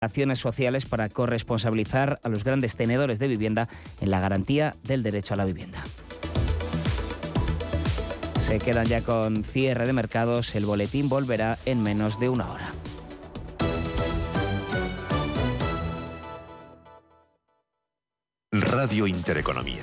acciones sociales para corresponsabilizar a los grandes tenedores de vivienda en la garantía del derecho a la vivienda. Se quedan ya con cierre de mercados, el boletín volverá en menos de una hora. Radio Intereconomía.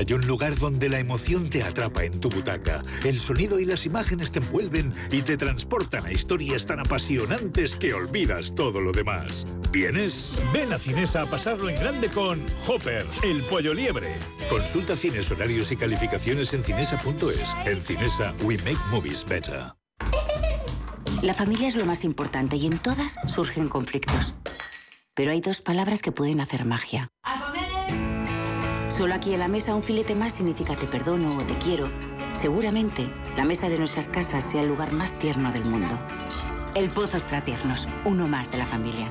Hay un lugar donde la emoción te atrapa en tu butaca, el sonido y las imágenes te envuelven y te transportan a historias tan apasionantes que olvidas todo lo demás. ¿Vienes? Ven a Cinesa a pasarlo en grande con Hopper, el pollo liebre. Consulta cines, horarios y calificaciones en cinesa.es. En Cinesa, we make movies better. La familia es lo más importante y en todas surgen conflictos. Pero hay dos palabras que pueden hacer magia. Solo aquí en la mesa un filete más significa te perdono o te quiero. Seguramente la mesa de nuestras casas sea el lugar más tierno del mundo. El Pozo Tiernos, uno más de la familia.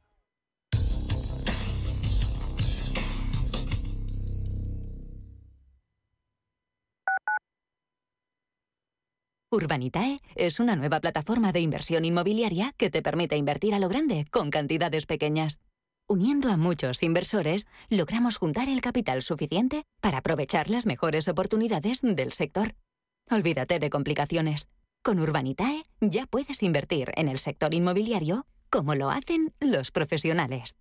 Urbanitae es una nueva plataforma de inversión inmobiliaria que te permite invertir a lo grande con cantidades pequeñas. Uniendo a muchos inversores, logramos juntar el capital suficiente para aprovechar las mejores oportunidades del sector. Olvídate de complicaciones. Con Urbanitae ya puedes invertir en el sector inmobiliario como lo hacen los profesionales.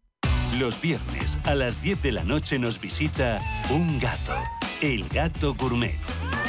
Los viernes a las 10 de la noche nos visita un gato, el gato gourmet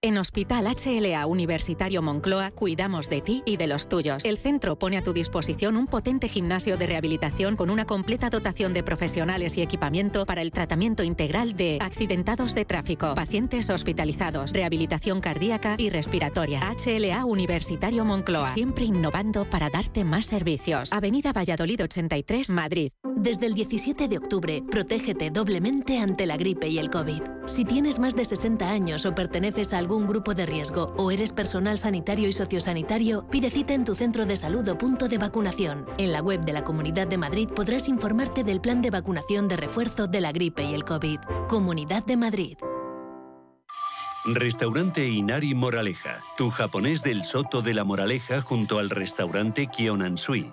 En Hospital HLA Universitario Moncloa cuidamos de ti y de los tuyos. El centro pone a tu disposición un potente gimnasio de rehabilitación con una completa dotación de profesionales y equipamiento para el tratamiento integral de accidentados de tráfico, pacientes hospitalizados, rehabilitación cardíaca y respiratoria. HLA Universitario Moncloa, siempre innovando para darte más servicios. Avenida Valladolid 83, Madrid. Desde el 17 de octubre, protégete doblemente ante la gripe y el COVID. Si tienes más de 60 años o perteneces a algún grupo de riesgo o eres personal sanitario y sociosanitario, pide cita en tu centro de salud o punto de vacunación. En la web de la Comunidad de Madrid podrás informarte del plan de vacunación de refuerzo de la gripe y el COVID. Comunidad de Madrid. Restaurante Inari Moraleja, tu japonés del Soto de la Moraleja junto al restaurante Kionansui.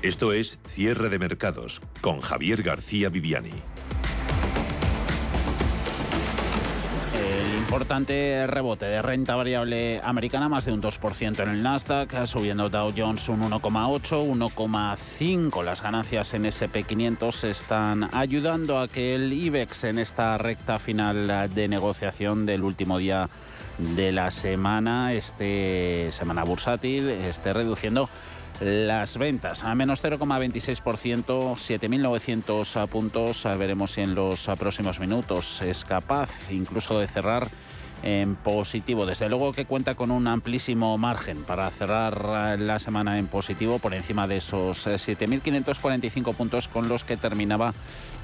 Esto es Cierre de Mercados con Javier García Viviani. Importante rebote de renta variable americana, más de un 2% en el Nasdaq, subiendo Dow Jones un 1,8, 1,5. Las ganancias en SP500 están ayudando a que el IBEX en esta recta final de negociación del último día de la semana, este semana bursátil, esté reduciendo las ventas a menos 0,26%, 7.900 puntos. Veremos si en los próximos minutos es capaz incluso de cerrar en positivo. Desde luego que cuenta con un amplísimo margen para cerrar la semana en positivo por encima de esos 7.545 puntos con los que terminaba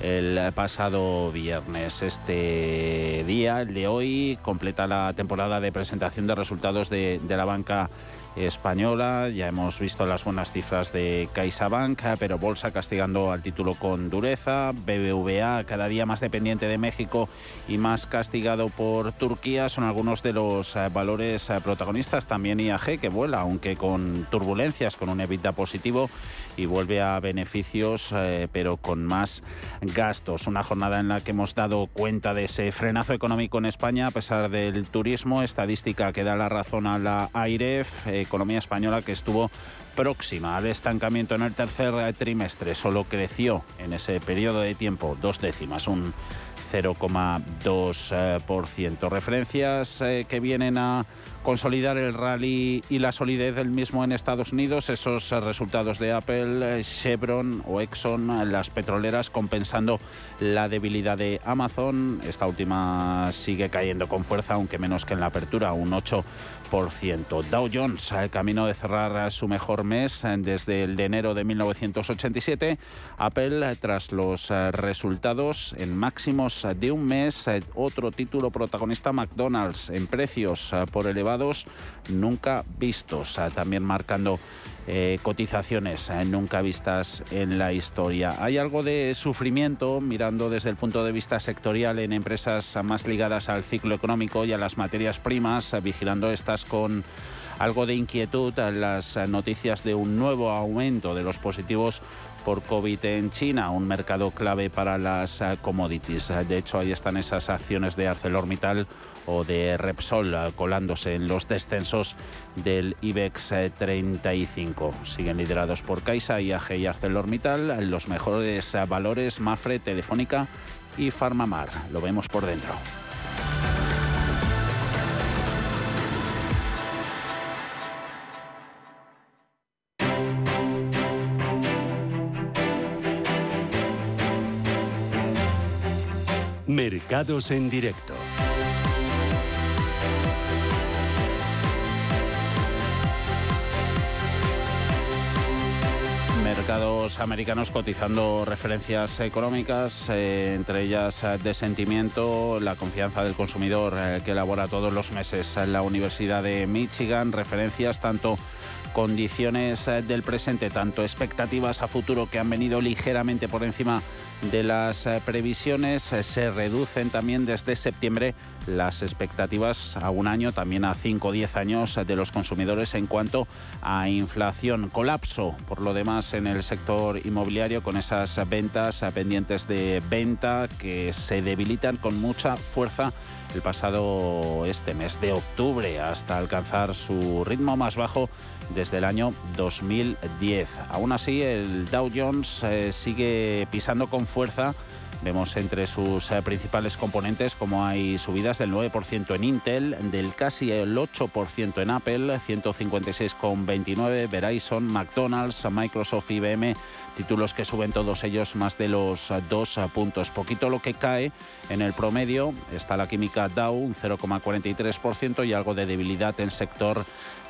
el pasado viernes. Este día, el de hoy, completa la temporada de presentación de resultados de, de la banca española. Ya hemos visto las buenas cifras de CaixaBank, pero Bolsa castigando al título con dureza. BBVA cada día más dependiente de México y más castigado por Turquía. Son algunos de los eh, valores eh, protagonistas. También IAG que vuela, aunque con turbulencias, con un EBITDA positivo y vuelve a beneficios, eh, pero con más gastos. Una jornada en la que hemos dado cuenta de ese frenazo económico en España a pesar del turismo. Estadística que da la razón a la AIREF, economía española que estuvo próxima al estancamiento en el tercer trimestre. Solo creció en ese periodo de tiempo dos décimas, un 0,2%. Referencias eh, que vienen a consolidar el rally y la solidez del mismo en Estados Unidos, esos resultados de Apple, Chevron o Exxon, las petroleras compensando la debilidad de Amazon. Esta última sigue cayendo con fuerza, aunque menos que en la apertura, un 8%. Dow Jones, al camino de cerrar su mejor mes desde el de enero de 1987. Apple, tras los resultados en máximos de un mes, otro título protagonista McDonald's en precios por elevados nunca vistos, también marcando eh, cotizaciones eh, nunca vistas en la historia. Hay algo de sufrimiento mirando desde el punto de vista sectorial en empresas más ligadas al ciclo económico y a las materias primas, vigilando estas con algo de inquietud las noticias de un nuevo aumento de los positivos por COVID en China, un mercado clave para las commodities. De hecho, ahí están esas acciones de ArcelorMittal o de Repsol eh, colándose en los descensos del IBEX 35. Eh, Siguen liderados por Caixa, IAG y ArcelorMittal. Los mejores eh, valores Mafre, Telefónica y Farmamar. Lo vemos por dentro. Mercados en directo. mercados americanos cotizando referencias económicas, eh, entre ellas eh, de sentimiento, la confianza del consumidor eh, que elabora todos los meses en la Universidad de Michigan, referencias tanto condiciones del presente, tanto expectativas a futuro que han venido ligeramente por encima de las previsiones, se reducen también desde septiembre las expectativas a un año, también a 5 o 10 años de los consumidores en cuanto a inflación. Colapso, por lo demás, en el sector inmobiliario con esas ventas pendientes de venta que se debilitan con mucha fuerza el pasado este mes de octubre hasta alcanzar su ritmo más bajo desde el año 2010. Aún así, el Dow Jones eh, sigue pisando con fuerza Vemos entre sus eh, principales componentes como hay subidas del 9% en Intel, del casi el 8% en Apple, 156,29, Verizon, McDonald's, Microsoft, IBM, títulos que suben todos ellos más de los dos puntos. Poquito lo que cae en el promedio está la química Dow, un 0,43% y algo de debilidad en sector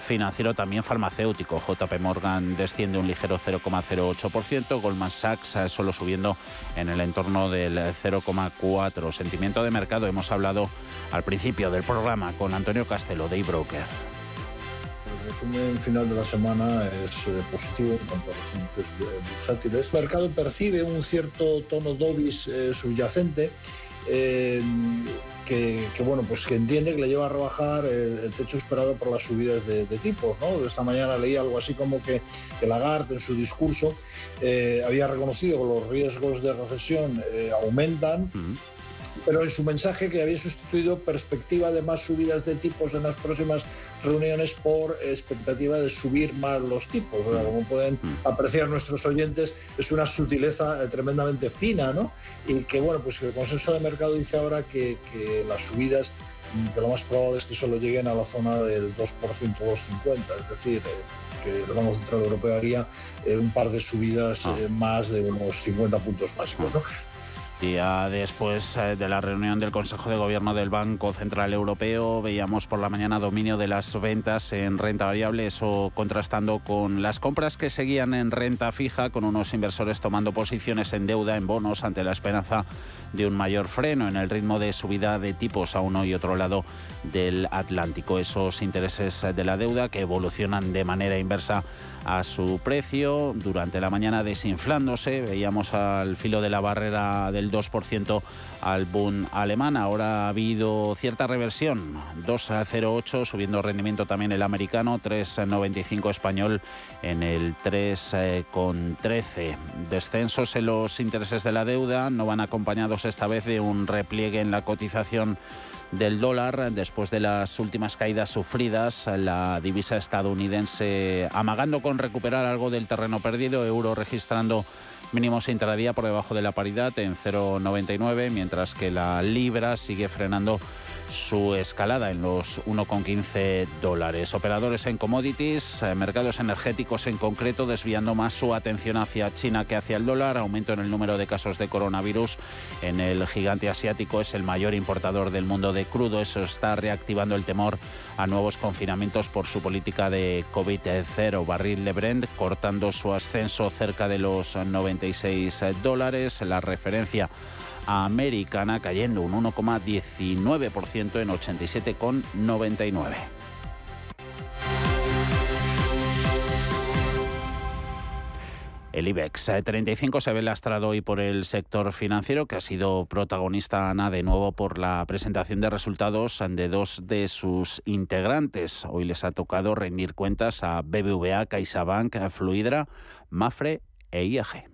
financiero también farmacéutico. JP Morgan desciende un ligero 0,08%, Goldman Sachs eh, solo subiendo en el entorno del 0,4%. Sentimiento de mercado, hemos hablado al principio del programa con Antonio Castelo de eBroker. El resumen final de la semana es eh, positivo en cuanto a los índices eh, bursátiles. El mercado percibe un cierto tono dovish subyacente que, bueno, pues que entiende que le lleva a rebajar el, techo esperado por las subidas de, tipos. ¿no? Esta mañana leí algo así como que, que Lagarde en su discurso eh, había reconocido que los riesgos de recesión eh, aumentan. Pero en su mensaje que había sustituido perspectiva de más subidas de tipos en las próximas reuniones por expectativa de subir más los tipos. como pueden mm. apreciar nuestros oyentes, es una sutileza eh, tremendamente fina, ¿no? Y que, bueno, pues el consenso de mercado dice ahora que, las subidas mm, que lo más probable es que solo lleguen a la zona del 2%, 2,50, es decir, eh, que el Banco Central Europeo haría eh, un par de subidas ah. más de unos 50 puntos básicos. ¿no? Día después eh, de la reunión del Consejo de Gobierno del Banco Central Europeo, veíamos por la mañana dominio de las ventas en renta variable, eso contrastando con las compras que seguían en renta fija, con unos inversores tomando posiciones en deuda, en bonos, ante la esperanza de un mayor freno en el ritmo de subida de tipos a uno y otro lado del Atlántico. Esos intereses de la deuda que evolucionan de manera inversa a su precio durante la mañana desinflándose. Veíamos al filo de la barrera del 2% al Bund alemán. Ahora ha habido cierta reversión. 2,08 subiendo rendimiento también el americano, 3,95 español en el 3,13. Descensos en los intereses de la deuda no van acompañados esta vez de un repliegue en la cotización del dólar después de las últimas caídas sufridas, la divisa estadounidense amagando con recuperar algo del terreno perdido, euro registrando mínimos intradía por debajo de la paridad en 0,99, mientras que la libra sigue frenando su escalada en los 1,15 dólares. Operadores en commodities, eh, mercados energéticos en concreto, desviando más su atención hacia China que hacia el dólar. Aumento en el número de casos de coronavirus en el gigante asiático. Es el mayor importador del mundo de crudo. Eso está reactivando el temor a nuevos confinamientos por su política de COVID-0. Barril de Brent cortando su ascenso cerca de los 96 dólares. La referencia americana cayendo un 1,19% en 87,99. El IBEX 35 se ve lastrado hoy por el sector financiero, que ha sido protagonista, Ana, de nuevo por la presentación de resultados de dos de sus integrantes. Hoy les ha tocado rendir cuentas a BBVA, CaixaBank, Fluidra, Mafre e IAG.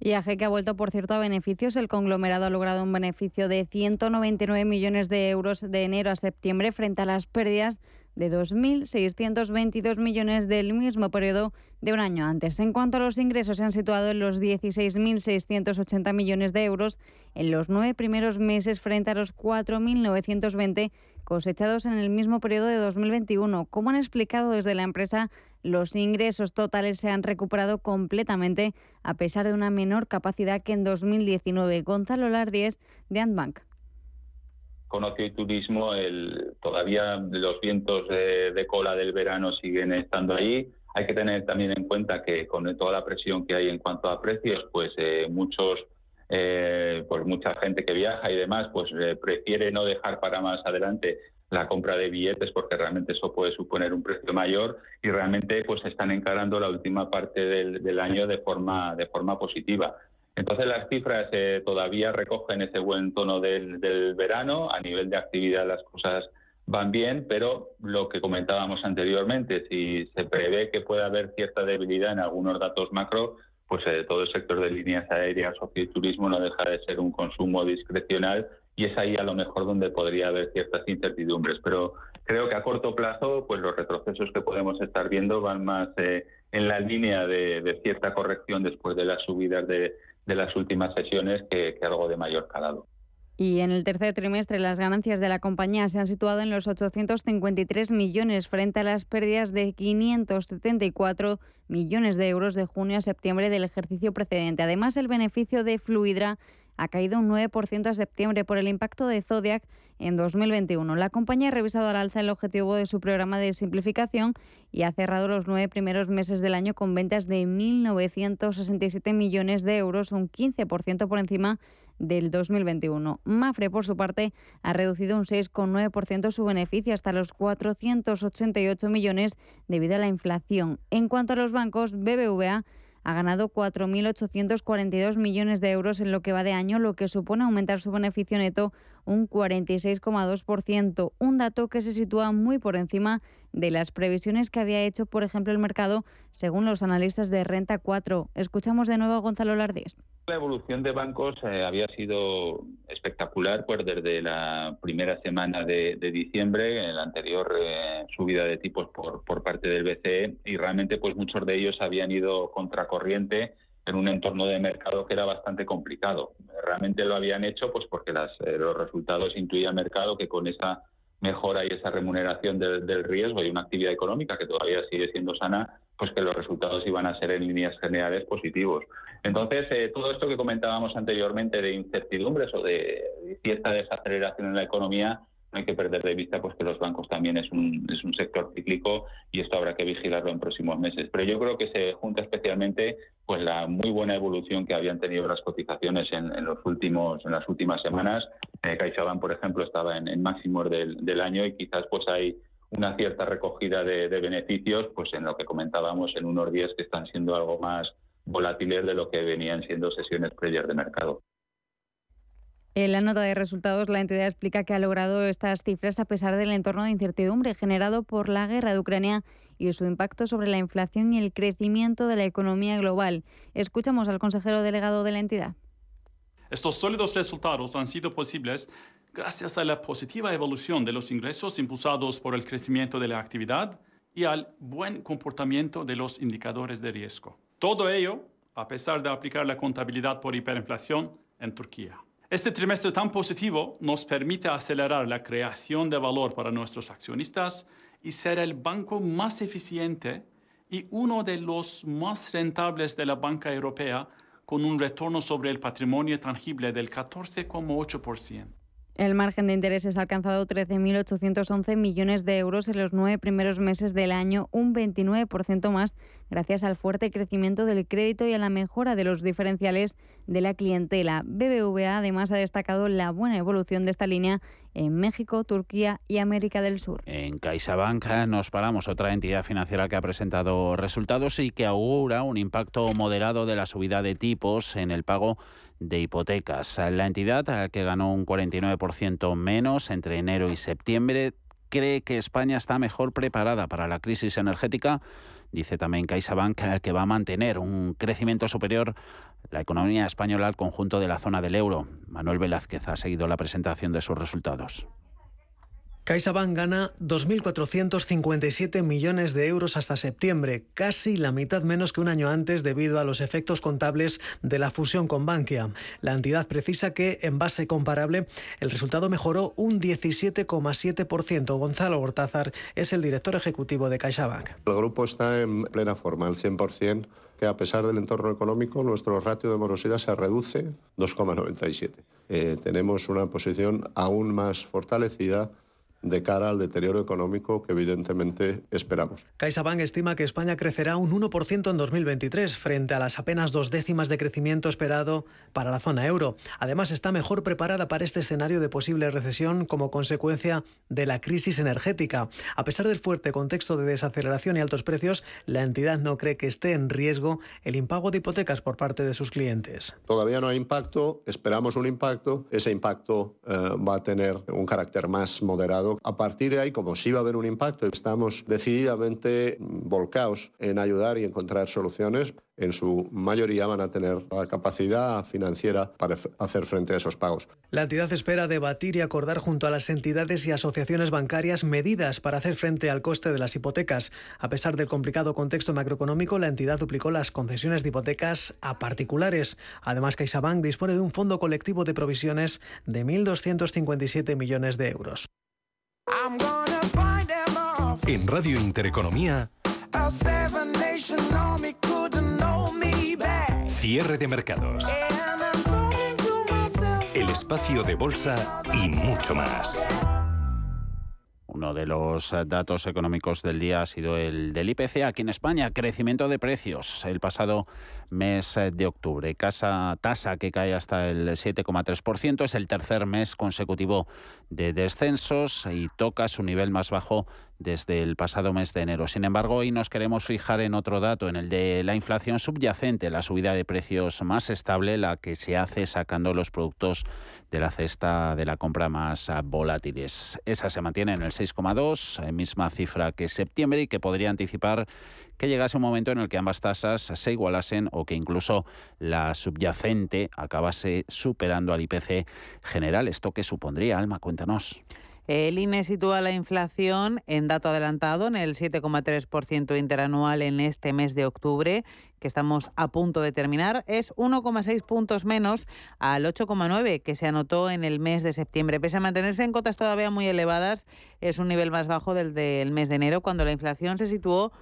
IAG que ha vuelto, por cierto, a beneficios. El conglomerado ha logrado un beneficio de 199 millones de euros de enero a septiembre frente a las pérdidas de 2.622 millones del mismo periodo de un año antes. En cuanto a los ingresos, se han situado en los 16.680 millones de euros en los nueve primeros meses frente a los 4.920 cosechados en el mismo periodo de 2021. Como han explicado desde la empresa, los ingresos totales se han recuperado completamente a pesar de una menor capacidad que en 2019. Gonzalo Lardies, de Antbank con ocio y turismo, todavía los vientos de, cola del verano siguen estando ahí. Hay que tener también en cuenta que con toda la presión que hay en cuanto a precios, pues eh, muchos, eh, pues mucha gente que viaja y demás, pues eh, prefiere no dejar para más adelante la compra de billetes porque realmente eso puede suponer un precio mayor y realmente pues están encarando la última parte del, del año de forma de forma positiva. Entonces las cifras eh, todavía recogen ese buen tono del, verano. A nivel de actividad las cosas van bien, pero lo que comentábamos anteriormente, si se prevé que pueda haber cierta debilidad en algunos datos macro, pues eh, todo el sector de líneas aéreas, o turismo no deja de ser un consumo discrecional y es ahí a lo mejor donde podría haber ciertas incertidumbres. Pero creo que a corto plazo, pues los retrocesos que podemos estar viendo van más eh, en la línea de cierta corrección después de las subidas de, de las últimas sesiones que, algo de mayor calado. Y en el tercer trimestre las ganancias de la compañía se han situado en los 853 millones frente a las pérdidas de 574 millones de euros de junio a septiembre del ejercicio precedente. Además, el beneficio de Fluidra ha caído un 9% a septiembre por el impacto de Zodiac en 2021. La compañía ha revisado al alza el objetivo de su programa de simplificación y ha cerrado los nueve primeros meses del año con ventas de 1.967 millones de euros, un 15% por encima del 2021. Mafre, por su parte, ha reducido un 6,9% su beneficio hasta los 488 millones debido a la inflación. En cuanto a los bancos, BBVA ha ganado 4.842 millones de euros en lo que va de año, lo que supone aumentar su beneficio neto un 46,2%, un dato que se sitúa muy por encima de las previsiones que había hecho, por ejemplo, el mercado, según los analistas de Renta 4. Escuchamos de nuevo a Gonzalo Lardés. La evolución de bancos eh, había sido espectacular pues desde la primera semana de, diciembre, en la anterior eh, subida de tipos por, por parte del BCE, y realmente pues muchos de ellos habían ido contracorriente en un entorno de mercado que era bastante complicado. Realmente lo habían hecho pues porque las, eh, los resultados intuía el mercado que con esa mejora y esa remuneración del, riesgo y una actividad económica que todavía sigue siendo sana, pues que los resultados iban a ser en líneas generales positivos. Entonces, eh, todo esto que comentábamos anteriormente de incertidumbres o de cierta desaceleración en la economía, no hay que perder de vista pues que los bancos también es un, es un sector cíclico y esto habrá que vigilarlo en próximos meses. Pero yo creo que se junta especialmente pues la muy buena evolución que habían tenido las cotizaciones en, los últimos en las últimas semanas. Eh, CaixaBank, por ejemplo, estaba en, máximos del, año y quizás pues hay una cierta recogida de, beneficios, pues en lo que comentábamos en unos días que están siendo algo más volátiles de lo que venían siendo sesiones previas de mercado. En la nota de resultados, la entidad explica que ha logrado estas cifras a pesar del entorno de incertidumbre generado por la guerra de Ucrania y su impacto sobre la inflación y el crecimiento de la economía global. Escuchamos al consejero delegado de la entidad. Estos sólidos resultados han sido posibles gracias a la positiva evolución de los ingresos impulsados por el crecimiento de la actividad y al buen comportamiento de los indicadores de riesgo. Todo ello a pesar de aplicar la contabilidad por hiperinflación en Turquía. Este trimestre tan positivo nos permite acelerar la creación de valor para nuestros accionistas y ser el banco más eficiente y uno de los más rentables de la banca europea con un retorno sobre el patrimonio tangible del 14,8%. El margen de intereses ha alcanzado 13.811 millones de euros en los nueve primeros meses del año, un 29% más, gracias al fuerte crecimiento del crédito y a la mejora de los diferenciales de la clientela. BBVA además ha destacado la buena evolución de esta línea en México, Turquía y América del Sur. En CaixaBank eh, nos paramos, otra entidad financiera que ha presentado resultados y que augura un impacto moderado de la subida de tipos en el pago de hipotecas. La entidad, eh, que ganó un 49% menos entre enero y septiembre, cree que España está mejor preparada para la crisis energética. Dice también CaixaBank eh, que va a mantener un crecimiento superior la economía española al conjunto de la zona del euro. Manuel Velázquez ha seguido la presentación de sus resultados. CaixaBank gana 2.457 millones de euros hasta septiembre, casi la mitad menos que un año antes debido a los efectos contables de la fusión con Bankia. La entidad precisa que, en base comparable, el resultado mejoró un 17,7%. Gonzalo Gortázar es el director ejecutivo de CaixaBank. El grupo está en plena forma, al 100% que a pesar del entorno económico, nuestro ratio de morosidad se reduce 2,97. Eh, tenemos una posición aún más fortalecida de cara al deterioro económico que evidentemente esperamos. CaixaBank estima que España crecerá un 1% en 2023 frente a las apenas dos décimas de crecimiento esperado para la zona euro. Además está mejor preparada para este escenario de posible recesión como consecuencia de la crisis energética. A pesar del fuerte contexto de desaceleración y altos precios, la entidad no cree que esté en riesgo el impago de hipotecas por parte de sus clientes. Todavía no hay impacto, esperamos un impacto. Ese impacto eh, va a tener un carácter más moderado a partir de ahí, como sí va a haber un impacto, estamos decididamente volcados en ayudar y encontrar soluciones. En su mayoría van a tener la capacidad financiera para hacer frente a esos pagos. La entidad espera debatir y acordar junto a las entidades y asociaciones bancarias medidas para hacer frente al coste de las hipotecas. A pesar del complicado contexto macroeconómico, la entidad duplicó las concesiones de hipotecas a particulares. Además, CaixaBank dispone de un fondo colectivo de provisiones de 1.257 millones de euros. En Radio Intereconomía. Cierre de mercados. El espacio de bolsa y mucho más. Uno de los eh, datos económicos del día ha sido el del IPC aquí en España, crecimiento de precios el pasado mes eh, de octubre. Casa, tasa que cae hasta el 7,3%, es el tercer mes consecutivo de descensos y toca su nivel más bajo desde el pasado mes de enero. Sin embargo, hoy nos queremos fijar en otro dato, en el de la inflación subyacente, la subida de precios más estable, la que se hace sacando los productos de la cesta de la compra más volátiles. Esa se mantiene en el 6,2, misma cifra que septiembre y que podría anticipar que llegase un momento en el que ambas tasas se igualasen o que incluso la subyacente acabase superando al IPC general. ¿Esto qué supondría, Alma? Cuéntanos. El INE sitúa la inflación en dato adelantado en el 7,3% interanual en este mes de octubre, que estamos a punto de terminar. Es 1,6 puntos menos al 8,9 que se anotó en el mes de septiembre. Pese a mantenerse en cotas todavía muy elevadas, es un nivel más bajo del del mes de enero, cuando la inflación se situó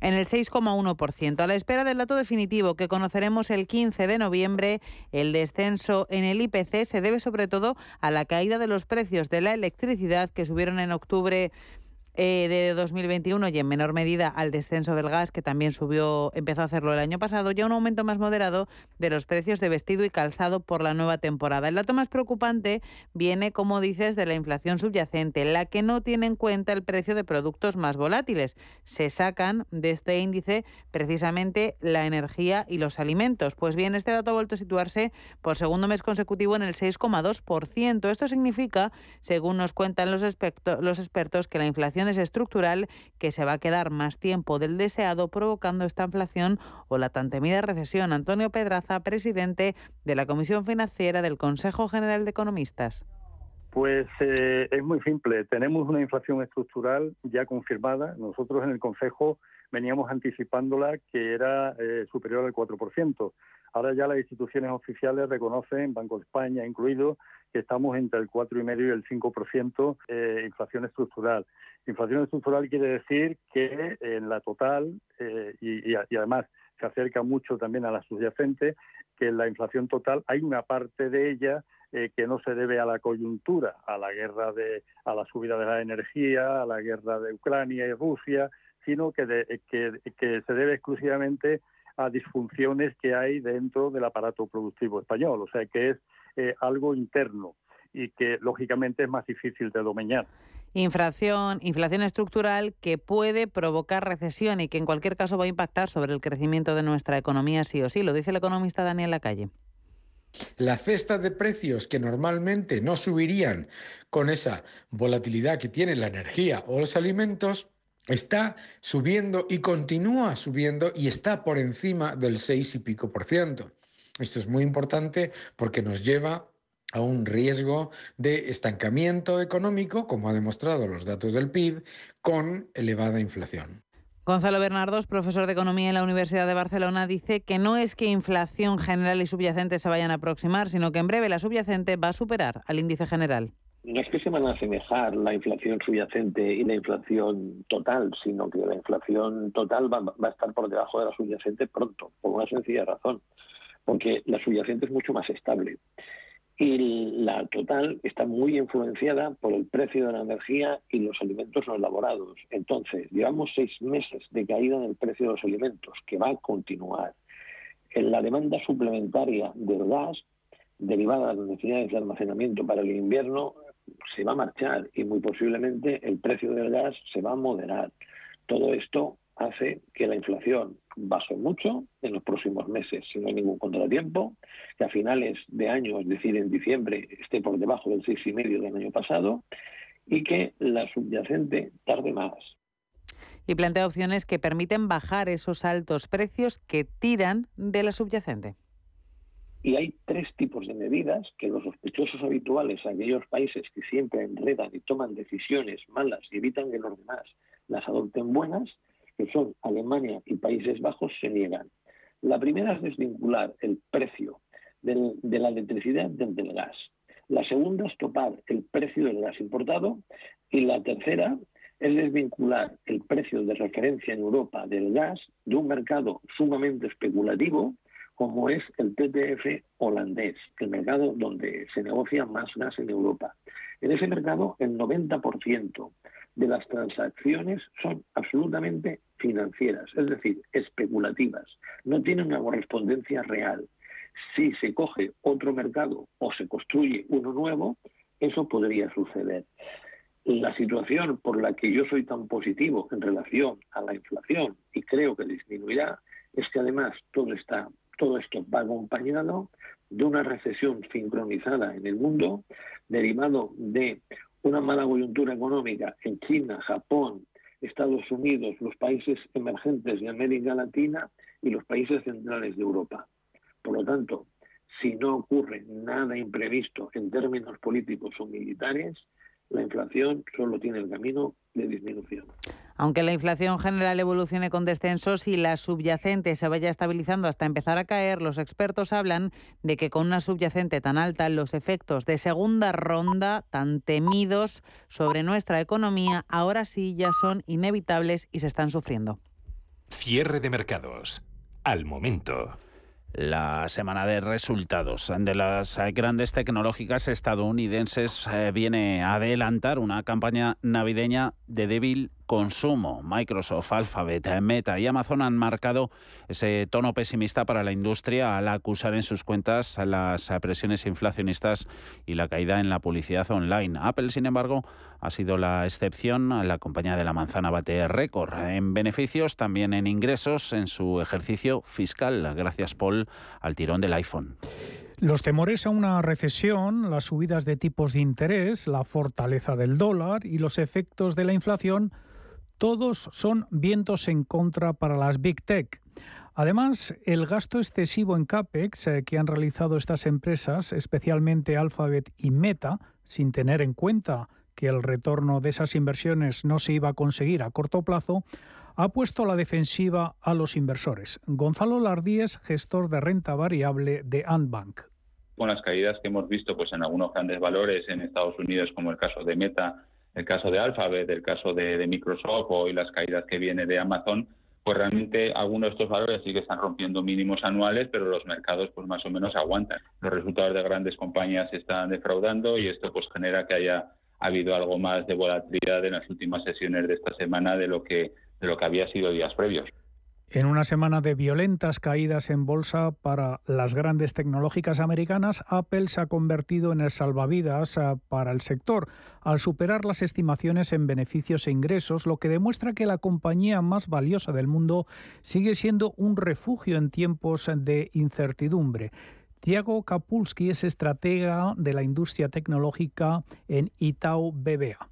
en el 6,1%. A la espera del dato definitivo que conoceremos el 15 de noviembre, el descenso en el IPC se debe sobre todo a la caída de los precios de la electricidad que subieron en octubre eh, de 2021 y en menor medida al descenso del gas, que también subió, empezó a hacerlo el año pasado, ya un aumento más moderado de los precios de vestido y calzado por la nueva temporada. El dato más preocupante viene, como dices, de la inflación subyacente, la que no tiene en cuenta el precio de productos más volátiles. Se sacan de este índice precisamente la energía y los alimentos. Pues bien, este dato ha vuelto a situarse por segundo mes consecutivo en el 6,2%. Esto significa, según nos cuentan los, los expertos, que la inflación es estructural que se va a quedar más tiempo del deseado, provocando esta inflación o la tan temida recesión. Antonio Pedraza, presidente de la Comisión Financiera del Consejo General de Economistas. Pues eh, es muy simple. Tenemos una inflación estructural ya confirmada. Nosotros en el Consejo veníamos anticipándola que era eh, superior al 4%. Ahora ya las instituciones oficiales reconocen, Banco de España incluido, que estamos entre el 4,5 y el 5% eh, inflación estructural. Inflación estructural quiere decir que en la total, eh, y, además se acerca mucho también a la subyacente, que en la inflación total hay una parte de ella eh, que no se debe a la coyuntura, a la guerra de, a la subida de la energía, a la guerra de Ucrania y Rusia, sino que, que, se debe exclusivamente a disfunciones que hay dentro del aparato productivo español, o sea que es eh, algo interno y que lógicamente es más difícil de dominar. Inflación, inflación estructural que puede provocar recesión y que en cualquier caso va a impactar sobre el crecimiento de nuestra economía sí o sí, lo dice el economista Daniel Lacalle. La cesta de precios que normalmente no subirían con esa volatilidad que tiene la energía o los alimentos está subiendo y continúa subiendo y está por encima del 6 y pico por ciento. Esto es muy importante porque nos lleva a un riesgo de estancamiento económico, como ha demostrado los datos del PIB, con elevada inflación. Gonzalo Bernardos, profesor de Economía en la Universidad de Barcelona, dice que no es que inflación general y subyacente se vayan a aproximar, sino que en breve la subyacente va a superar al índice general. No es que se van a asemejar la inflación subyacente y la inflación total, sino que la inflación total va, va a estar por debajo de la subyacente pronto, por una sencilla razón, porque la subyacente es mucho más estable y la total está muy influenciada por el precio de la energía y los alimentos no elaborados. Entonces, llevamos seis meses de caída en el precio de los alimentos, que va a continuar. En la demanda suplementaria del gas, derivada de las necesidades de almacenamiento para el invierno, se va a marchar y muy posiblemente el precio del gas se va a moderar. Todo esto hace que la inflación baje mucho en los próximos meses, si no hay ningún contratiempo, que a finales de año, es decir, en diciembre, esté por debajo del 6,5 del año pasado y que la subyacente tarde más. Y plantea opciones que permiten bajar esos altos precios que tiran de la subyacente. Y hay tres tipos de medidas que los sospechosos habituales, aquellos países que siempre enredan y toman decisiones malas y evitan que los demás las adopten buenas, que son Alemania y Países Bajos, se niegan. La primera es desvincular el precio de la electricidad del gas. La segunda es topar el precio del gas importado. Y la tercera es desvincular el precio de referencia en Europa del gas de un mercado sumamente especulativo como es el TTF holandés, el mercado donde se negocia más gas en Europa. En ese mercado, el 90% de las transacciones son absolutamente financieras, es decir, especulativas. No tienen una correspondencia real. Si se coge otro mercado o se construye uno nuevo, eso podría suceder. La situación por la que yo soy tan positivo en relación a la inflación y creo que disminuirá es que además todo está todo esto va acompañado de una recesión sincronizada en el mundo, derivado de una mala coyuntura económica en China, Japón, Estados Unidos, los países emergentes de América Latina y los países centrales de Europa. Por lo tanto, si no ocurre nada imprevisto en términos políticos o militares, la inflación solo tiene el camino de disminución. Aunque la inflación general evolucione con descensos y la subyacente se vaya estabilizando hasta empezar a caer, los expertos hablan de que con una subyacente tan alta, los efectos de segunda ronda tan temidos sobre nuestra economía ahora sí ya son inevitables y se están sufriendo. Cierre de mercados. Al momento. La semana de resultados. De las grandes tecnológicas estadounidenses eh, viene a adelantar una campaña navideña de débil consumo. Microsoft, Alphabet, Meta y Amazon han marcado ese tono pesimista para la industria al acusar en sus cuentas las presiones inflacionistas y la caída en la publicidad online. Apple, sin embargo, ha sido la excepción. La compañía de la manzana bate récord en beneficios, también en ingresos en su ejercicio fiscal. Gracias, Paul, al tirón del iPhone. Los temores a una recesión, las subidas de tipos de interés, la fortaleza del dólar y los efectos de la inflación todos son vientos en contra para las Big Tech. Además, el gasto excesivo en CAPEX eh, que han realizado estas empresas, especialmente Alphabet y Meta, sin tener en cuenta que el retorno de esas inversiones no se iba a conseguir a corto plazo, ha puesto la defensiva a los inversores. Gonzalo Lardíez, gestor de renta variable de Antbank. Con las caídas que hemos visto pues, en algunos grandes valores en Estados Unidos, como el caso de Meta el caso de Alphabet, el caso de, Microsoft o y las caídas que viene de Amazon, pues realmente algunos de estos valores sí que están rompiendo mínimos anuales, pero los mercados pues más o menos aguantan. Los resultados de grandes compañías se están defraudando y esto pues genera que haya habido algo más de volatilidad en las últimas sesiones de esta semana de lo que de lo que había sido días previos. En una semana de violentas caídas en bolsa para las grandes tecnológicas americanas, Apple se ha convertido en el salvavidas eh, para el sector, al superar las estimaciones en beneficios e ingresos, lo que demuestra que la compañía más valiosa del mundo sigue siendo un refugio en tiempos de incertidumbre. Tiago Kapulski es estratega de la industria tecnológica en Itaú BBA.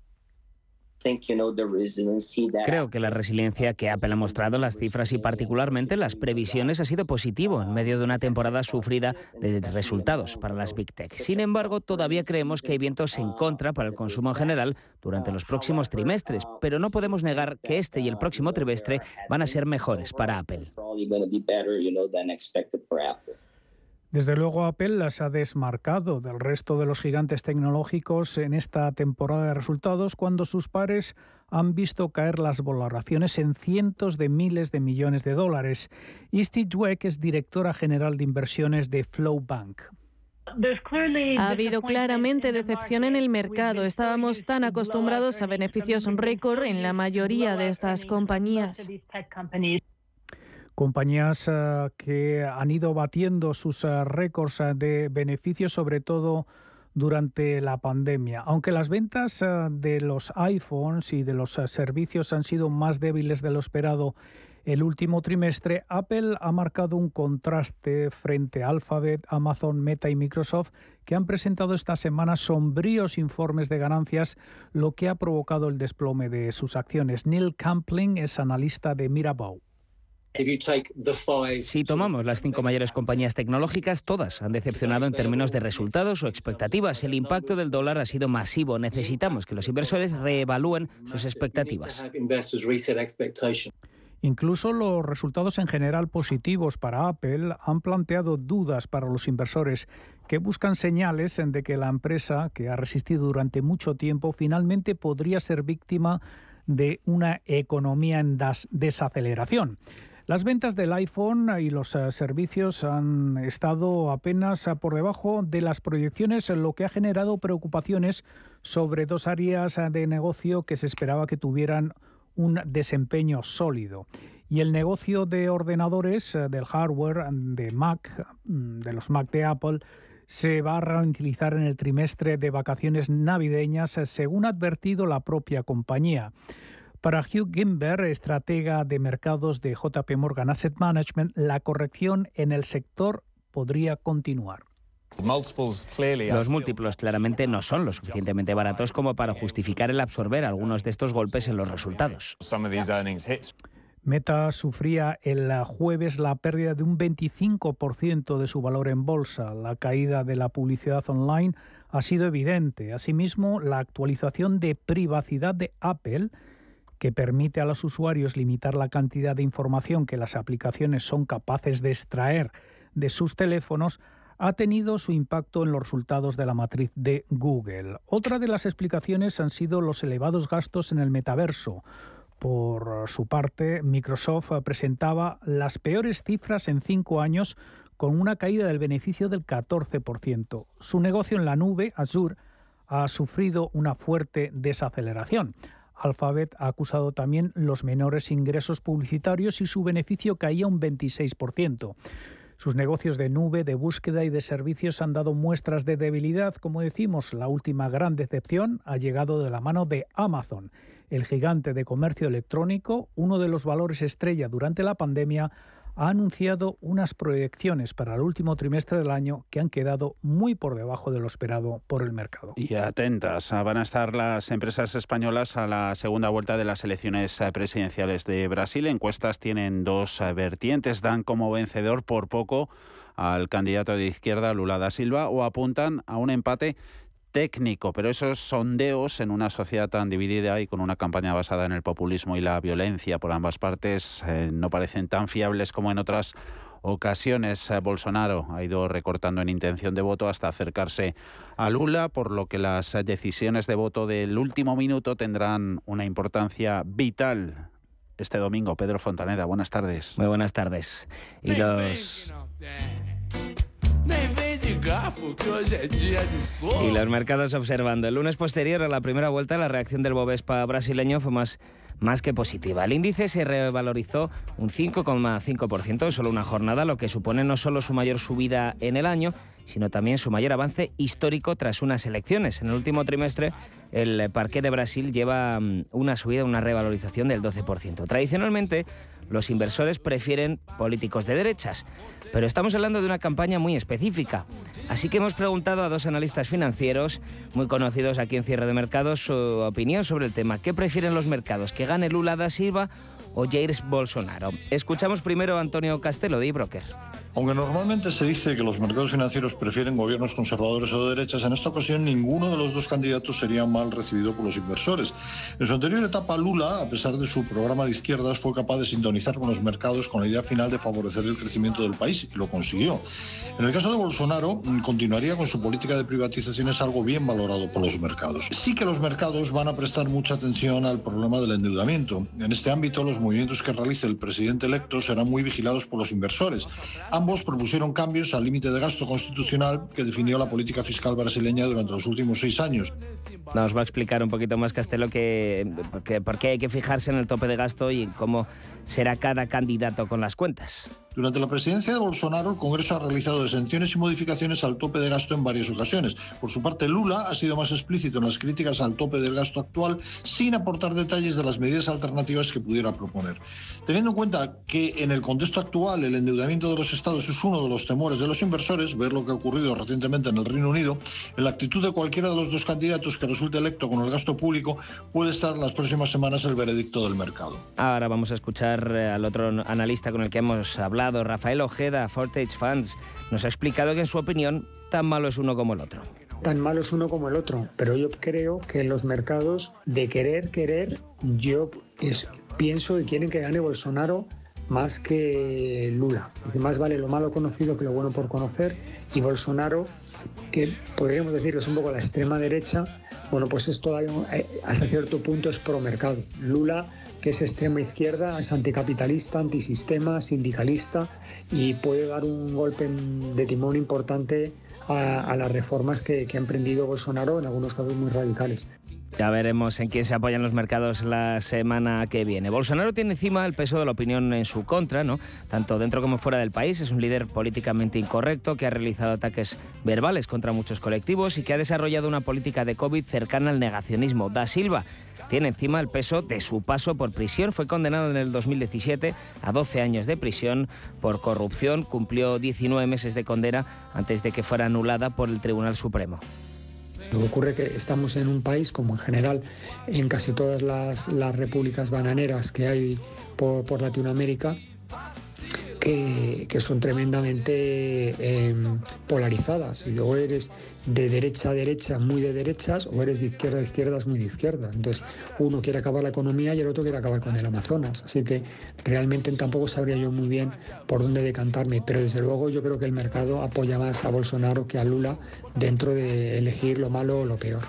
Creo que la resiliencia que Apple ha mostrado, las cifras y particularmente las previsiones ha sido positivo en medio de una temporada sufrida de resultados para las Big Tech. Sin embargo, todavía creemos que hay vientos en contra para el consumo en general durante los próximos trimestres, pero no podemos negar que este y el próximo trimestre van a ser mejores para Apple. Desde luego Apple se ha desmarcado del resto de los gigantes tecnológicos en esta temporada de resultados cuando sus pares han visto caer las valoraciones en cientos de miles de millones de dólares. Isti Dweck es directora general de inversiones de Flowbank. Ha habido claramente decepción en el mercado. Estábamos tan acostumbrados a beneficios récord en la mayoría de estas compañías compañías eh, que han ido batiendo sus eh, récords eh, de beneficios, sobre todo durante la pandemia. Aunque las ventas de los iPhones y de los servicios han sido más débiles de lo esperado el último trimestre, Apple ha marcado un contraste frente a Alphabet, Amazon, Meta y Microsoft, que han presentado esta semana sombríos informes de ganancias, lo que ha provocado el desplome de sus acciones. Neil Campling es analista de Mirabaud. Si tomamos las cinco mayores compañías tecnológicas, todas han decepcionado en términos de resultados o expectativas. El impacto del dólar ha sido masivo. Necesitamos que los inversores reevalúen sus expectativas. Incluso los resultados en general positivos para Apple han planteado dudas para los inversores que buscan señales de que la empresa, que ha resistido durante mucho tiempo, finalmente podría ser víctima de una economía en desaceleración. Las ventas del iPhone y los eh, servicios han estado apenas eh, por debajo de las proyecciones, lo que ha generado preocupaciones sobre dos áreas eh, de negocio que se esperaba que tuvieran un desempeño sólido. Y el negocio de ordenadores, del hardware, de Mac, mm, de los Mac de Apple, se va a ralentizar en el trimestre de vacaciones navideñas, según ha advertido la propia compañía. Para Hugh Gimber, estratega de mercados de JP Morgan Asset Management, la corrección en el sector podría continuar. Los múltiplos claramente no son lo suficientemente baratos como para justificar el absorber algunos de estos golpes en los resultados. Meta sufría el jueves la pérdida de un 25% de su valor en bolsa. La caída de la publicidad online ha sido evidente. Asimismo, la actualización de privacidad de Apple, que permite a los usuarios limitar la cantidad de información que las aplicaciones son capaces de extraer de sus teléfonos, ha tenido su impacto en los resultados de la matriz de Google. Otra de las explicaciones han sido los elevados gastos en el metaverso. Por su parte, Microsoft presentaba las peores cifras en cinco años con una caída del beneficio del 14%. Su negocio en la nube, Azure, ha sufrido una fuerte desaceleración. Alphabet ha acusado también los menores ingresos publicitarios y su beneficio caía un 26%. Sus negocios de nube, de búsqueda y de servicios han dado muestras de debilidad. Como decimos, la última gran decepción ha llegado de la mano de Amazon. El gigante de comercio electrónico, uno de los valores estrella durante la pandemia, ha anunciado unas proyecciones para el último trimestre del año que han quedado muy por debajo de lo esperado por el mercado. Y atentas, van a estar las empresas españolas a la segunda vuelta de las elecciones presidenciales de Brasil. Encuestas tienen dos vertientes, dan como vencedor por poco al candidato de izquierda Lula da Silva o apuntan a un empate técnico, pero esos sondeos en una sociedad tan dividida y con una campaña basada en el populismo y la violencia por ambas partes eh, no parecen tan fiables como en otras ocasiones. Eh, Bolsonaro ha ido recortando en intención de voto hasta acercarse a Lula, por lo que las decisiones de voto del último minuto tendrán una importancia vital este domingo. Pedro Fontaneda, buenas tardes. Muy buenas tardes. Y los... Y los mercados observando. El lunes posterior a la primera vuelta, la reacción del Bovespa brasileño fue más, más que positiva. El índice se revalorizó un 5,5% en solo una jornada, lo que supone no solo su mayor subida en el año, sino también su mayor avance histórico tras unas elecciones. En el último trimestre, el Parque de Brasil lleva mm, una subida, una revalorización del 12%. Tradicionalmente, los inversores prefieren políticos de derechas. Pero estamos hablando de una campaña muy específica. Así que hemos preguntado a dos analistas financieros muy conocidos aquí en Cierre de Mercados su opinión sobre el tema. ¿Qué prefieren los mercados? ¿Que gane Lula da Silva o Jair Bolsonaro? Escuchamos primero a Antonio Castelo de Broker. Aunque normalmente se dice que los mercados financieros prefieren gobiernos conservadores o de derechas, en esta ocasión ninguno de los dos candidatos sería mal recibido por los inversores. En su anterior etapa, Lula, a pesar de su programa de izquierdas, fue capaz de sintonizar con los mercados con la idea final de favorecer el crecimiento del país y lo consiguió. En el caso de Bolsonaro, mm, continuaría con su política de privatizaciones algo bien valorado por los mercados. Sí que los mercados van a prestar mucha atención al problema del endeudamiento. En este ámbito, los movimientos que realice el presidente electo serán muy vigilados por los inversores ambos propusieron cambios al límite de gasto constitucional que definió la política fiscal brasileña durante los últimos seis años. Nos va a explicar un poquito más Castelo que, que por qué hay que fijarse en el tope de gasto y cómo será cada candidato con las cuentas. Durante la presidencia de Bolsonaro, el Congreso ha realizado exenciones y modificaciones al tope de gasto en varias ocasiones. Por su parte, Lula ha sido más explícito en las críticas al tope del gasto actual, sin aportar detalles de las medidas alternativas que pudiera proponer. Teniendo en cuenta que en el contexto actual el endeudamiento de los estados es uno de los temores de los inversores, ver lo que ha ocurrido recientemente en el Reino Unido, en la actitud de cualquiera de los dos candidatos que resulte electo con el gasto público puede estar las próximas semanas el veredicto del mercado. Ahora vamos a escuchar al otro analista con el que hemos hablado Rafael Ojeda, Fortage Funds, nos ha explicado que en su opinión tan malo es uno como el otro. Tan malo es uno como el otro, pero yo creo que los mercados de querer, querer, yo pienso que quieren que gane Bolsonaro más que Lula. Porque más vale lo malo conocido que lo bueno por conocer. Y Bolsonaro, que podríamos decir que es un poco la extrema derecha, bueno, pues es todavía eh, hasta cierto punto es pro mercado. Lula que es extrema izquierda, es anticapitalista, antisistema, sindicalista y puede dar un golpe de timón importante a, las reformas que, que, ha emprendido Bolsonaro, en algunos casos muy radicales. Ya veremos en quién se apoyan los mercados la semana que viene. Bolsonaro tiene encima el peso de la opinión en su contra, ¿no? Tanto dentro como fuera del país. Es un líder políticamente incorrecto que ha realizado ataques verbales contra muchos colectivos y que ha desarrollado una política de COVID cercana al negacionismo. Da Silva tiene encima el peso de su paso por prisión. Fue condenado en el 2017 a 12 años de prisión por corrupción. Cumplió 19 meses de condena antes de que fuera anulada por el Tribunal Supremo. Lo que ocurre es que estamos en un país, como en general en casi todas las, repúblicas bananeras que hay por Latinoamérica, que, son tremendamente em, polarizadas. Y o eres de derecha a derecha, muy de derechas, o eres de izquierda a izquierdas, muy de izquierda. Entonces, uno quiere acabar la economía y el otro quiere acabar con el Amazonas. Así que realmente tampoco sabría yo muy bien por dónde decantarme. Pero desde luego yo creo que el mercado apoya más a Bolsonaro que a Lula dentro de elegir lo malo o lo peor.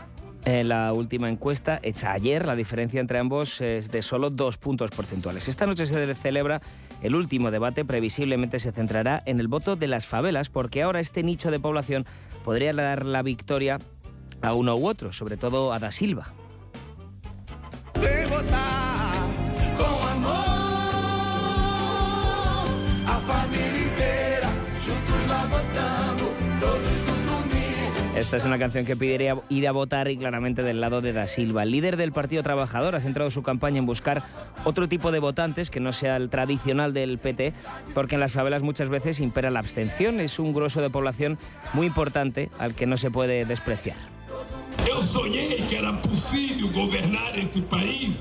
En la última encuesta hecha ayer, la diferencia entre ambos es de solo dos puntos porcentuales. Esta noche se celebra el último debate, previsiblemente se centrará en el voto de las favelas, porque ahora este nicho de población podría dar la victoria a uno u otro, sobre todo a Da Silva. Esta es una canción que pediría ir a votar y claramente del lado de Da Silva. El líder del Partido Trabajador ha centrado su campaña en buscar otro tipo de votantes que no sea el tradicional del PT, porque en las favelas muchas veces impera la abstención. Es un grueso de población muy importante al que no se puede despreciar. Yo soñé que era posible gobernar este país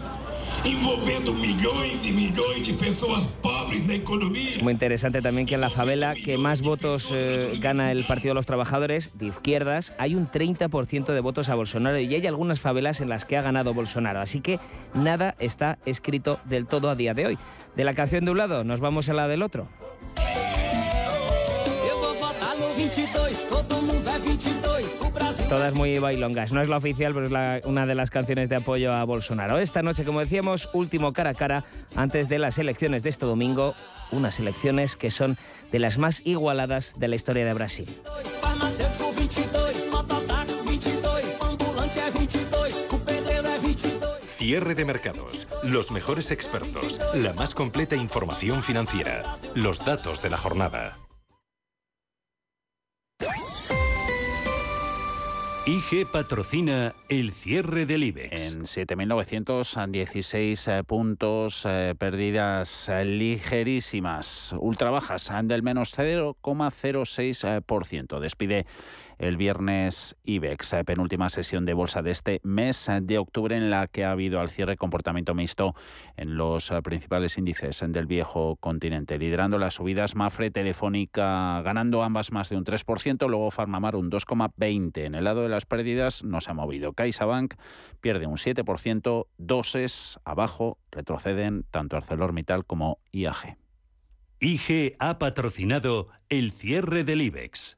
envolviendo millones y millones de personas pobres en la economía. Es muy interesante también que en la favela que más votos eh, gana el Partido de los Trabajadores, de izquierdas, hay un 30% de votos a Bolsonaro y hay algunas favelas en las que ha ganado Bolsonaro. Así que nada está escrito del todo a día de hoy. De la canción de un lado nos vamos a la del otro. Todas muy bailongas. No es la oficial, pero es una de las canciones de apoyo a Bolsonaro. Esta noche, como decíamos, último cara a cara antes de las elecciones de este domingo. Unas elecciones que son de las más igualadas de la historia de Brasil. Cierre de mercados, los mejores expertos, la más completa información financiera, los datos de la jornada. IG patrocina el cierre del IBEX. En 7.916 eh, puntos, eh, pérdidas eh, ligerísimas, ultra bajas, del menos 0,06%. Despide el viernes IBEX, eh, penúltima sesión de bolsa de este mes de octubre en la que ha habido al cierre comportamiento mixto en los eh, principales índices del viejo continente, liderando las subidas Mafre Telefónica ganando ambas más de un 3%, luego Farmamar un 2,20%. En el lado de las pérdidas no se ha movido. CaixaBank pierde un 7%, doses abajo retroceden tanto ArcelorMittal como IAG. IG ha patrocinado el cierre del IBEX.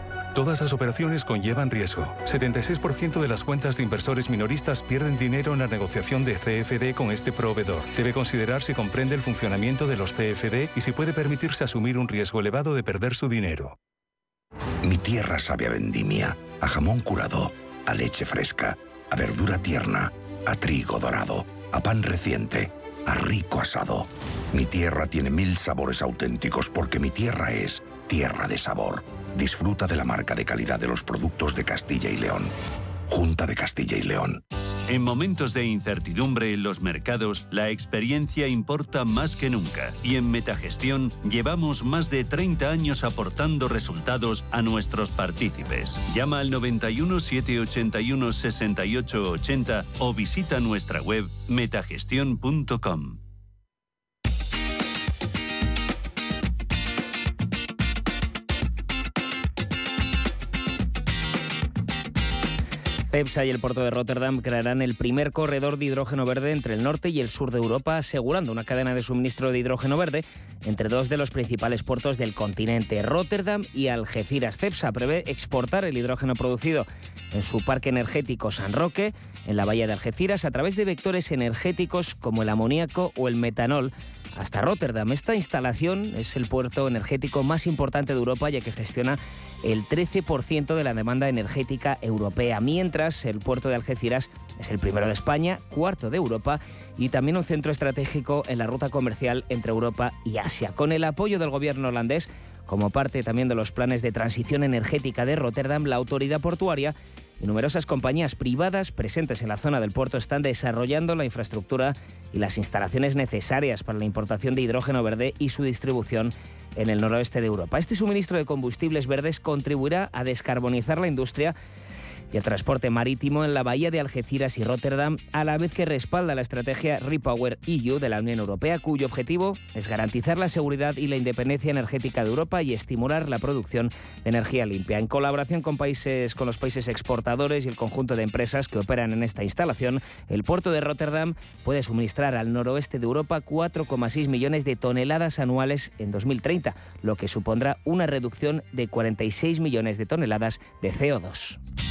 Todas las operaciones conllevan riesgo. 76% de las cuentas de inversores minoristas pierden dinero en la negociación de CFD con este proveedor. Debe considerar si comprende el funcionamiento de los CFD y si puede permitirse asumir un riesgo elevado de perder su dinero. Mi tierra sabe a vendimia, a jamón curado, a leche fresca, a verdura tierna, a trigo dorado, a pan reciente, a rico asado. Mi tierra tiene mil sabores auténticos porque mi tierra es tierra de sabor. Disfruta de la marca de calidad de los productos de Castilla y León. Junta de Castilla y León. En momentos de incertidumbre en los mercados, la experiencia importa más que nunca. Y en Metagestión llevamos más de 30 años aportando resultados a nuestros partícipes. Llama al 91 781 68 80 o visita nuestra web metagestión.com. CEPSA y el puerto de Rotterdam crearán el primer corredor de hidrógeno verde entre el norte y el sur de Europa, asegurando una cadena de suministro de hidrógeno verde entre dos de los principales puertos del continente, Rotterdam y Algeciras. CEPSA prevé exportar el hidrógeno producido en su parque energético San Roque, en la bahía de Algeciras, a través de vectores energéticos como el amoníaco o el metanol hasta Rotterdam. Esta instalación es el puerto energético más importante de Europa ya que gestiona el 13% de la demanda energética europea, mientras el puerto de Algeciras es el primero de España, cuarto de Europa y también un centro estratégico en la ruta comercial entre Europa y Asia. Con el apoyo del gobierno holandés, como parte también de los planes de transición energética de Rotterdam, la autoridad portuaria y numerosas compañías privadas presentes en la zona del puerto están desarrollando la infraestructura y las instalaciones necesarias para la importación de hidrógeno verde y su distribución en el noroeste de Europa. Este suministro de combustibles verdes contribuirá a descarbonizar la industria y el transporte marítimo en la bahía de Algeciras y Rotterdam, a la vez que respalda la estrategia Repower EU de la Unión Europea, cuyo objetivo es garantizar la seguridad y la independencia energética de Europa y estimular la producción de energía limpia. En colaboración con países con los países exportadores y el conjunto de empresas que operan en esta instalación, el puerto de Rotterdam puede suministrar al noroeste de Europa 4,6 millones de toneladas anuales en 2030, lo que supondrá una reducción de 46 millones de toneladas de CO2.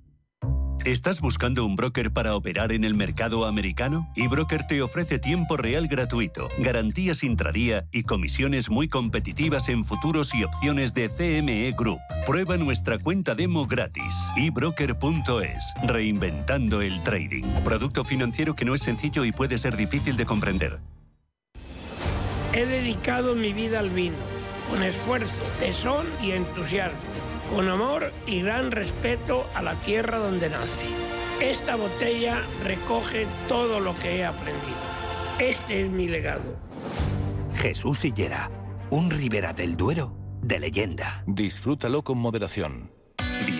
¿Estás buscando un broker para operar en el mercado americano? eBroker te ofrece tiempo real gratuito, garantías intradía y comisiones muy competitivas en futuros y opciones de CME Group. Prueba nuestra cuenta demo gratis. ebroker.es. Reinventando el trading. Producto financiero que no es sencillo y puede ser difícil de comprender. He dedicado mi vida al vino, con esfuerzo, tesón y entusiasmo con amor y gran respeto a la tierra donde nace. Esta botella recoge todo lo que he aprendido. Este es mi legado. Jesús Higuera, un Ribera del Duero de leyenda. Disfrútalo con moderación.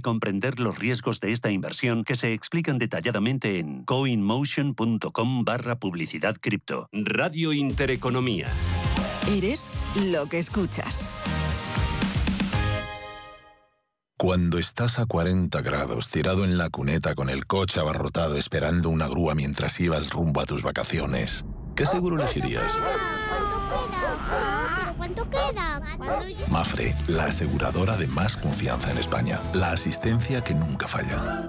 comprender los riesgos de esta inversión que se explican detalladamente en coinmotion.com barra publicidad cripto. Radio Intereconomía. Eres lo que escuchas. Cuando estás a 40 grados tirado en la cuneta con el coche abarrotado esperando una grúa mientras ibas rumbo a tus vacaciones, ¿qué seguro elegirías? Mafre, la aseguradora de más confianza en España. La asistencia que nunca falla.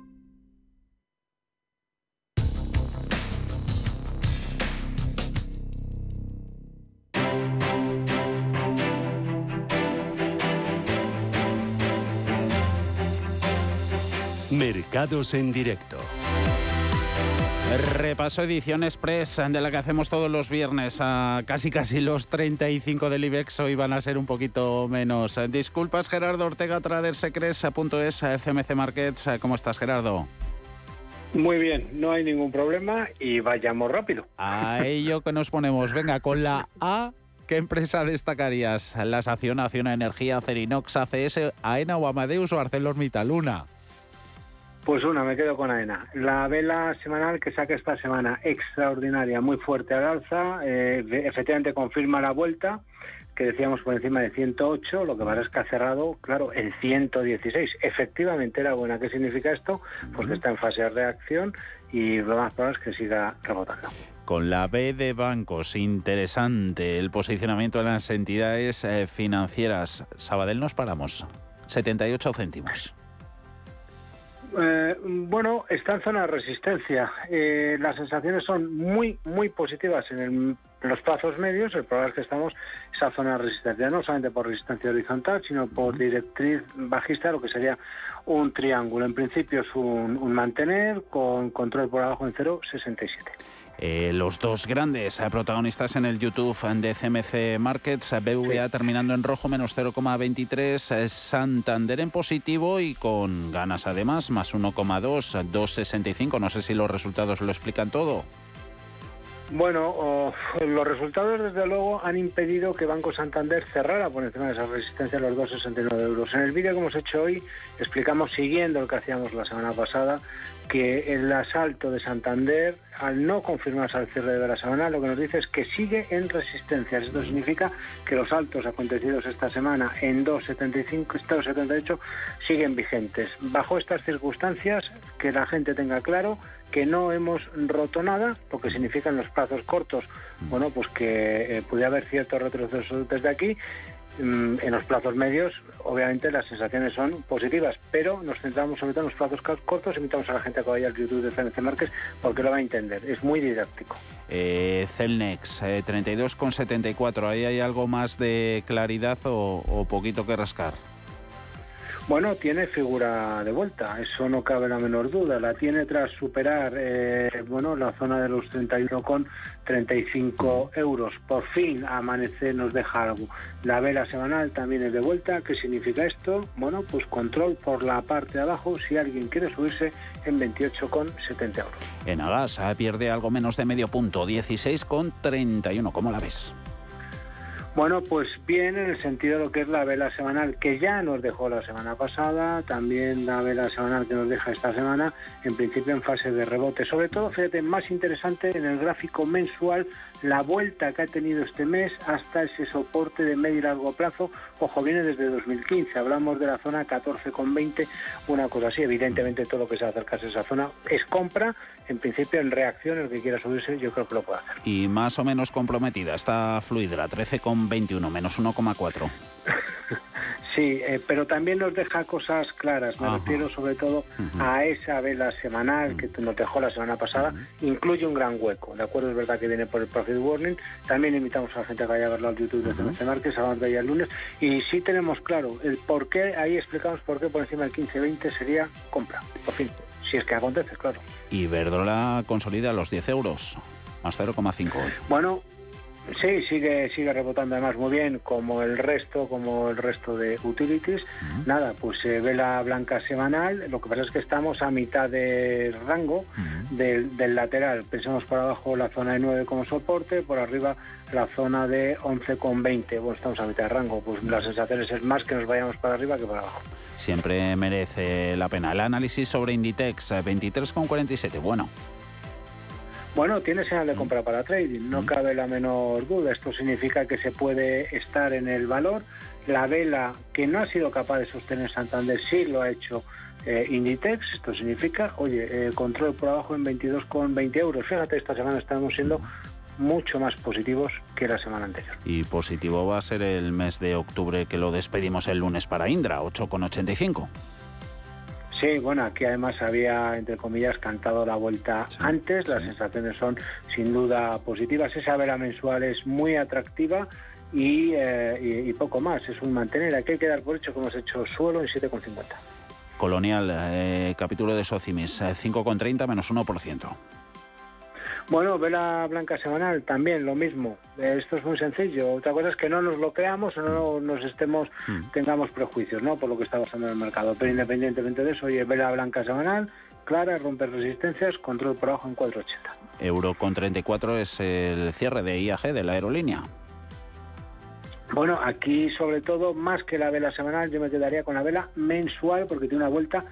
Mercados en directo. Repaso edición express de la que hacemos todos los viernes a casi casi los 35 del IBEX. Hoy van a ser un poquito menos. Disculpas Gerardo Ortega, Tradersecres.es, CMC Markets. ¿Cómo estás Gerardo? Muy bien, no hay ningún problema y vayamos rápido. A ello que nos ponemos. Venga, con la A ¿Qué empresa destacarías? ¿Las Acción, Acción Energía, Cerinox, ACS, AENA o Amadeus o ArcelorMittal? Una. Pues una, me quedo con AENA. La vela semanal que saca esta semana, extraordinaria, muy fuerte al alza, eh, efectivamente confirma la vuelta, que decíamos por encima de 108, lo que pasa es que ha cerrado, claro, en 116. Efectivamente era buena. ¿Qué significa esto? Pues que está en fase de reacción y lo más probable es que siga rebotando. Con la B de bancos, interesante el posicionamiento de las entidades eh, financieras. Sabadell nos paramos, 78 céntimos. Eh, bueno, está en zona de resistencia. Eh, las sensaciones son muy, muy positivas en, los plazos medios. El problema es que estamos en esa zona de resistencia, no solamente por resistencia horizontal, sino por directriz bajista, lo que sería un triángulo. En principio es un, mantener con control por abajo en 0,67. Eh, los dos grandes eh, protagonistas en el YouTube de CMC Markets, BVA terminando en rojo menos 0,23, Santander en positivo y con ganas además, más 1,2, 2,65. No sé si los resultados lo explican todo. Bueno, los resultados desde luego han impedido que Banco Santander cerrara por encima de esa resistencia a los 2,69 euros. En el vídeo que hemos hecho hoy explicamos, siguiendo lo que hacíamos la semana pasada, que el asalto de Santander, al no confirmarse al cierre de la semana, lo que nos dice es que sigue en resistencia. Esto significa que los altos acontecidos esta semana en 2,75, 2,78 siguen vigentes. Bajo estas circunstancias, que la gente tenga claro que no hemos roto nada, lo que significa en los plazos cortos, bueno, pues que eh, haber cierto retroceso desde aquí. Mm, en los plazos medios, obviamente las sensaciones son positivas, pero nos centramos sobre todo en los plazos cortos. Invitamos a la gente a que vaya al YouTube de CNC Márquez porque lo va a entender. Es muy didáctico. Eh, Celnex, eh, 32,74. ¿Ahí hay algo más de claridad o poquito que rascar? Bueno, tiene figura de vuelta, eso no cabe la menor duda. La tiene tras superar eh, bueno, la zona de los 31,35 euros. Por fin, Amanecer nos deja algo. La vela semanal también es de vuelta. ¿Qué significa esto? Bueno, pues control por la parte de abajo si alguien quiere subirse en 28,70 euros. En Agas pierde algo menos de medio punto, 16,31. ¿Cómo la ves? Bueno, pues bien en el sentido de lo que es la vela semanal que ya nos dejó la semana pasada, también la vela semanal que nos deja esta semana, en principio en fase de rebote. Sobre todo, fíjate, más interesante en el gráfico mensual la vuelta que ha tenido este mes hasta ese soporte de medio y largo plazo. Ojo, viene desde 2015, hablamos de la zona 14,20, una cosa así. Evidentemente, todo lo que se acercase a esa zona es compra. En principio, en reacción, el que quiera subirse, yo creo que lo puede hacer. Y más o menos comprometida está Fluidra, 13,21, menos 1,4. Sí, eh, pero también nos deja cosas claras. Me refiero sobre todo a esa vela semanal que nos dejó la semana pasada. Incluye un gran hueco, ¿de acuerdo? Es verdad que viene por el Profit Warning. También invitamos a la gente a que vaya a verlo al YouTube de CMC Marques, a de el lunes. Y sí tenemos claro el por qué, ahí explicamos por qué por encima del 15-20 sería compra, por fin. Si es que acontece, claro. Y Verdola consolida los 10 euros, más 0,5 hoy. Bueno, Sí, sigue, sigue rebotando además muy bien, como el resto, como el resto de utilities. Nada, pues se ve la blanca semanal. Lo que pasa es que estamos a mitad de rango del, lateral. Pensamos por abajo la zona de 9 como soporte, por arriba la zona de 11,20. Bueno, estamos a mitad de rango. Pues las sensaciones es más que nos vayamos para arriba que para abajo. Siempre merece la pena. El análisis sobre Inditex, 23,47. Bueno. Bueno, tiene señal de compra para trading, no cabe la menor duda. Esto significa que se puede estar en el valor. La vela que no ha sido capaz de sostener Santander sí lo ha hecho eh, Inditex. Esto significa, oye, eh, control por abajo en 22,20 euros. Fíjate, esta semana estamos siendo mucho más positivos que la semana anterior. Y positivo va a ser el mes de octubre que lo despedimos el lunes para Indra, 8,85. Sí, bueno, aquí además había, entre comillas, cantado la vuelta antes. Las sensaciones son sin duda positivas. Esa vela mensual es muy atractiva y, eh, y, poco más. Es un mantener. Aquí hay que dar por hecho que hemos hecho suelo en 7,50. Colonial, eh, capítulo de Socimis, 5,30 eh, menos 1%. Bueno, vela blanca semanal también lo mismo. Esto es muy sencillo. Otra cosa es que no nos lo creamos o no nos estemos, hmm. tengamos prejuicios, ¿no? Por lo que está pasando en el mercado. Pero independientemente de eso, oye, vela blanca semanal, clara, romper resistencias, control por abajo en 4.80. Euro con 34 es el cierre de IAG de la aerolínea. Bueno, aquí sobre todo, más que la vela semanal, yo me quedaría con la vela mensual porque tiene una vuelta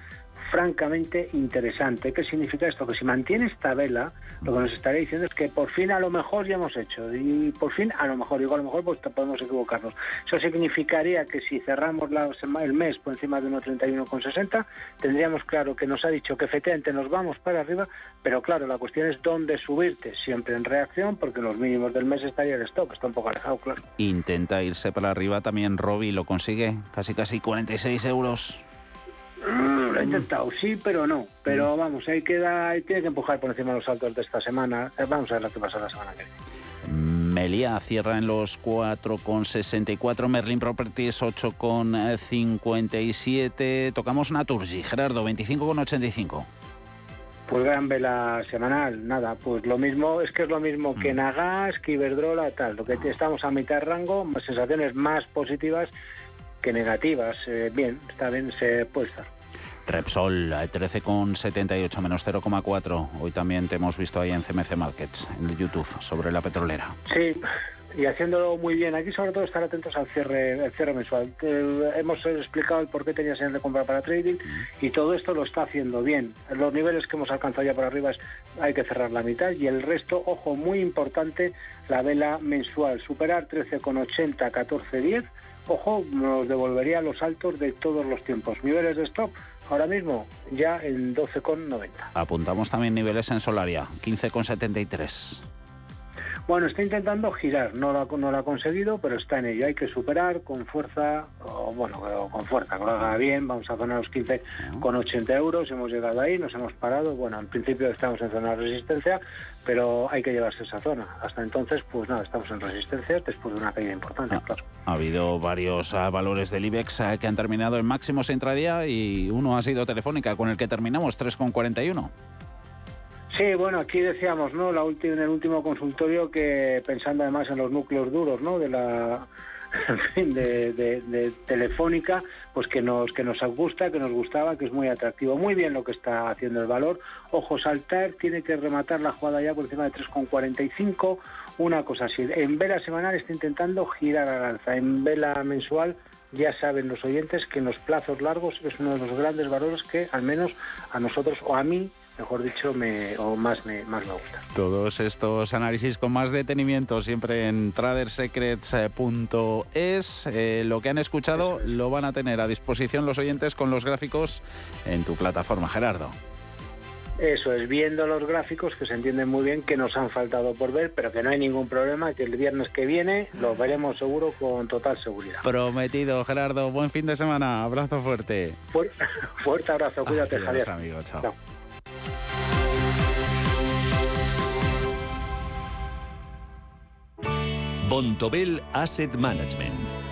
francamente interesante. ¿Qué significa esto? Que si mantiene esta vela, lo que nos estaría diciendo es que por fin a lo mejor ya hemos hecho. Y por fin a lo mejor, digo a lo mejor pues podemos equivocarnos. Eso significaría que si cerramos la, el mes por encima de 1,31,60, tendríamos claro que nos ha dicho que efectivamente nos vamos para arriba, pero claro, la cuestión es dónde subirte, siempre en reacción, porque los mínimos del mes estaría el stop, está un poco alejado, claro. Intenta irse para arriba también Robbie, lo consigue, casi casi 46 euros. Mm, lo he intentado, sí, pero no. Pero mm. vamos, ahí queda, ahí tiene que empujar por encima de los saltos de esta semana. Eh, vamos a ver lo que pasa la semana que viene. Melia cierra en los 4,64, Merlin Properties 8,57. Tocamos Naturgy, Gerardo, 25,85. Pues gran vela semanal, nada, pues lo mismo, es que es lo mismo que mm. Nagas, que Iberdrola, tal. Lo que estamos a mitad rango, sensaciones más positivas que negativas. Eh, bien, está bien, se puede estar. Repsol, 13,78 eh, menos 0,4. Hoy también te hemos visto ahí en CMC Markets, en YouTube, sobre la petrolera. Sí, y haciéndolo muy bien. Aquí sobre todo estar atentos al cierre, el cierre mensual. hemos explicado el por qué tenía señal de compra para trading y todo esto lo está haciendo bien. Los niveles que hemos alcanzado ya por arriba es, hay que cerrar la mitad y el resto, ojo, muy importante, la vela mensual, superar 13,80, 14,10 ojo, nos devolvería los altos de todos los tiempos. Niveles de stop, ahora mismo ya en 12,90. Apuntamos también niveles en Solaria, 15,73. Bueno, está intentando girar, no lo, no lo ha conseguido, pero está en ello. Hay que superar con fuerza, o bueno, con fuerza, que lo haga bien. Vamos a zonar los 15 con 80 euros. Hemos llegado ahí, nos hemos parado. Bueno, en principio estamos en zona de resistencia, pero hay que llevarse esa zona. Hasta entonces, pues nada, estamos en resistencia después de una caída importante, ah, Ha habido varios ah, valores del IBEX ah, que han terminado en máximos intradía y uno ha sido Telefónica, con el que terminamos 3,41. Sí, bueno, aquí decíamos, ¿no? La en el último consultorio que pensando además en los núcleos duros, ¿no? De la de, Telefónica, pues que nos que nos gusta, que nos gustaba, que es muy atractivo. Muy bien lo que está haciendo el valor. Ojo, saltar, tiene que rematar la jugada ya por encima de 3,45. Una cosa así. En vela semanal está intentando girar a alza. En vela mensual ya saben los oyentes que en los plazos largos es uno de los grandes valores que al menos a nosotros o a mí mejor dicho, me, o más me, más me gusta. Todos estos análisis con más detenimiento siempre en tradersecrets.es. Eh, lo que han escuchado lo van a tener a disposición los oyentes con los gráficos en tu plataforma, Gerardo. Eso es, viendo los gráficos que se entienden muy bien que nos han faltado por ver, pero que no hay ningún problema, que el viernes que viene los veremos seguro con total seguridad. Prometido, Gerardo. Buen fin de semana. Abrazo fuerte. fuerte abrazo. Cuídate, Adiós, Javier. amigo. chao. Bontobel Asset Management.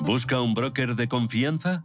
¿Busca un broker de confianza?